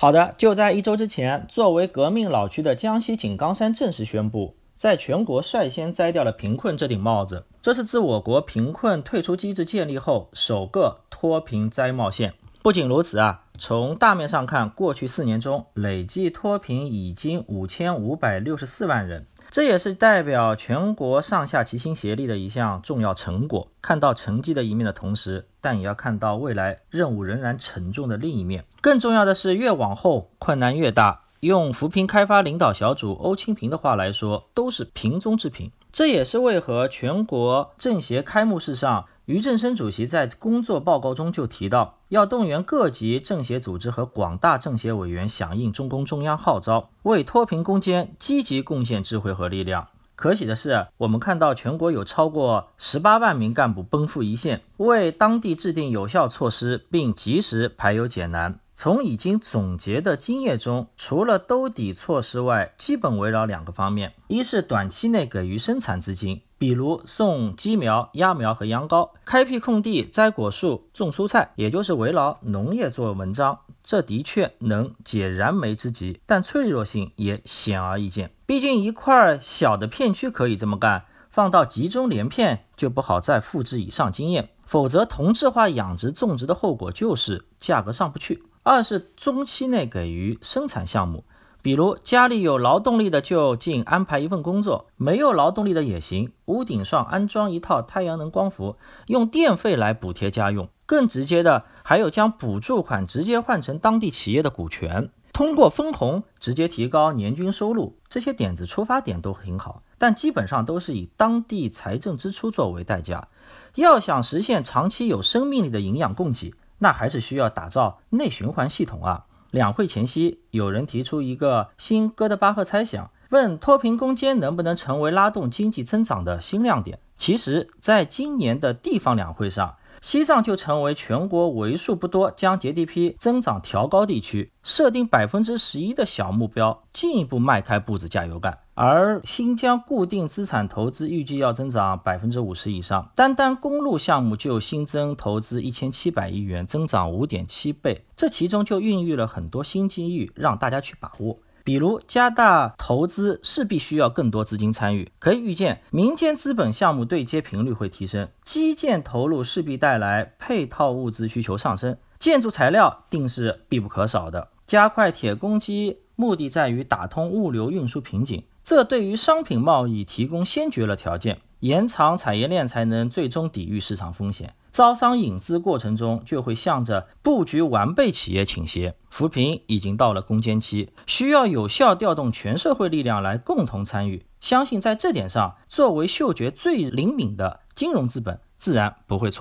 好的，就在一周之前，作为革命老区的江西井冈山正式宣布，在全国率先摘掉了贫困这顶帽子。这是自我国贫困退出机制建立后首个脱贫摘帽县。不仅如此啊，从大面上看，过去四年中累计脱贫已经五千五百六十四万人。这也是代表全国上下齐心协力的一项重要成果。看到成绩的一面的同时，但也要看到未来任务仍然沉重的另一面。更重要的是，越往后困难越大。用扶贫开发领导小组欧清平的话来说，都是瓶中之瓶。这也是为何全国政协开幕式上。俞正声主席在工作报告中就提到，要动员各级政协组织和广大政协委员响应中共中央号召，为脱贫攻坚积极贡献智慧和力量。可喜的是，我们看到全国有超过十八万名干部奔赴一线，为当地制定有效措施，并及时排忧解难。从已经总结的经验中，除了兜底措施外，基本围绕两个方面：一是短期内给予生产资金，比如送鸡苗、鸭苗和羊羔；开辟空地栽果树、种蔬菜，也就是围绕农业做文章。这的确能解燃眉之急，但脆弱性也显而易见。毕竟一块小的片区可以这么干，放到集中连片就不好再复制以上经验，否则同质化养殖种植的后果就是价格上不去。二是中期内给予生产项目，比如家里有劳动力的就近安排一份工作，没有劳动力的也行。屋顶上安装一套太阳能光伏，用电费来补贴家用。更直接的，还有将补助款直接换成当地企业的股权，通过分红直接提高年均收入。这些点子出发点都挺好，但基本上都是以当地财政支出作为代价。要想实现长期有生命力的营养供给。那还是需要打造内循环系统啊！两会前夕，有人提出一个新哥德巴赫猜想，问脱贫攻坚能不能成为拉动经济增长的新亮点。其实，在今年的地方两会上，西藏就成为全国为数不多将 GDP 增长调高地区，设定百分之十一的小目标，进一步迈开步子加油干。而新疆固定资产投资预计要增长百分之五十以上，单单公路项目就新增投资一千七百亿元，增长五点七倍。这其中就孕育了很多新机遇，让大家去把握。比如加大投资，势必需要更多资金参与。可以预见，民间资本项目对接频率会提升，基建投入势必带来配套物资需求上升，建筑材料定是必不可少的。加快铁公鸡，目的在于打通物流运输瓶颈。这对于商品贸易提供先决了条件，延长产业链才能最终抵御市场风险。招商引资过程中就会向着布局完备企业倾斜。扶贫已经到了攻坚期，需要有效调动全社会力量来共同参与。相信在这点上，作为嗅觉最灵敏的金融资本，自然不会错。